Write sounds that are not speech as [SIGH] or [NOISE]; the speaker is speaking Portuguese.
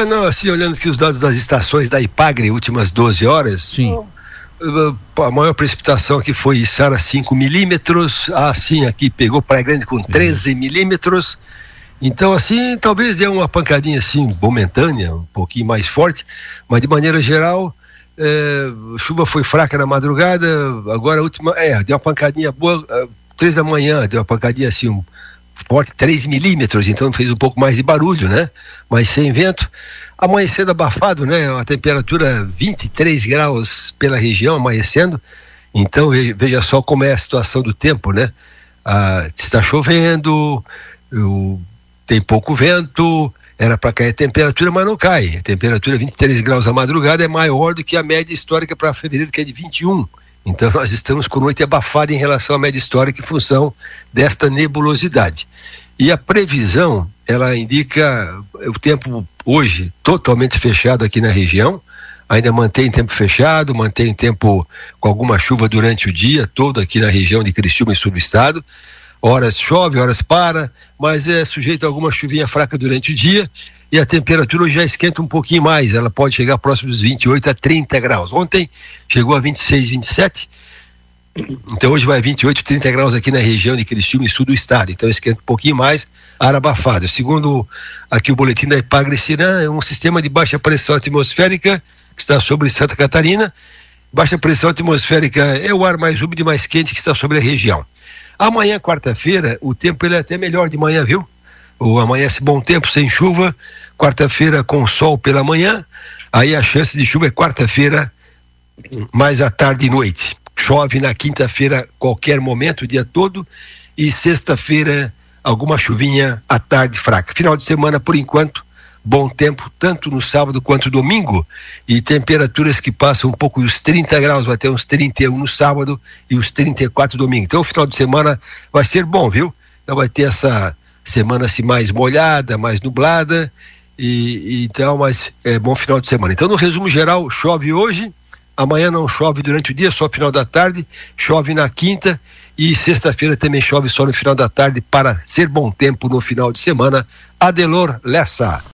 É, não, assim, olhando aqui os dados das estações da Ipagre, últimas 12 horas. Sim. A maior precipitação aqui foi Içara 5 milímetros, assim aqui pegou Praia Grande com 13 milímetros. Então, assim, talvez dê uma pancadinha assim, momentânea, um pouquinho mais forte, mas de maneira geral, é, chuva foi fraca na madrugada, agora a última, é, deu uma pancadinha boa, é, três da manhã, deu uma pancadinha assim, um forte 3 milímetros, então fez um pouco mais de barulho, né? Mas sem vento. Amanhecendo abafado, né? A temperatura 23 graus pela região, amanhecendo. Então veja só como é a situação do tempo, né? Ah, está chovendo, tem pouco vento, era para cair a temperatura, mas não cai. A temperatura 23 graus à madrugada é maior do que a média histórica para fevereiro, que é de 21. Então [LAUGHS] nós estamos com noite abafada em relação à média histórica em função desta nebulosidade. E a previsão, ela indica o tempo hoje totalmente fechado aqui na região, ainda mantém tempo fechado, mantém tempo com alguma chuva durante o dia todo aqui na região de Criciúma e sul do estado. Horas chove, horas para, mas é sujeito a alguma chuvinha fraca durante o dia e a temperatura já esquenta um pouquinho mais, ela pode chegar próximo dos 28 a 30 graus. Ontem chegou a 26, 27. Então hoje vai 28, 30 graus aqui na região de Criciúma e sul do estado. Então esquenta um pouquinho mais, ar abafado. Segundo aqui o boletim da Ipagre-Cirã, é um sistema de baixa pressão atmosférica que está sobre Santa Catarina. Baixa pressão atmosférica é o ar mais úmido e mais quente que está sobre a região. Amanhã, quarta-feira, o tempo ele é até melhor de manhã, viu? Ou amanhece bom tempo sem chuva, quarta-feira com sol pela manhã, aí a chance de chuva é quarta-feira, mais à tarde e noite. Chove na quinta-feira qualquer momento, o dia todo, e sexta-feira alguma chuvinha à tarde fraca. Final de semana, por enquanto, bom tempo, tanto no sábado quanto domingo, e temperaturas que passam um pouco dos 30 graus, vai ter uns 31 no sábado e os 34 domingo. Então o final de semana vai ser bom, viu? Então vai ter essa semana se mais molhada, mais nublada, e, e, então, mas é bom final de semana. Então, no resumo geral, chove hoje, amanhã não chove durante o dia, só final da tarde, chove na quinta e sexta-feira também chove só no final da tarde para ser bom tempo no final de semana. Adelor Lessa.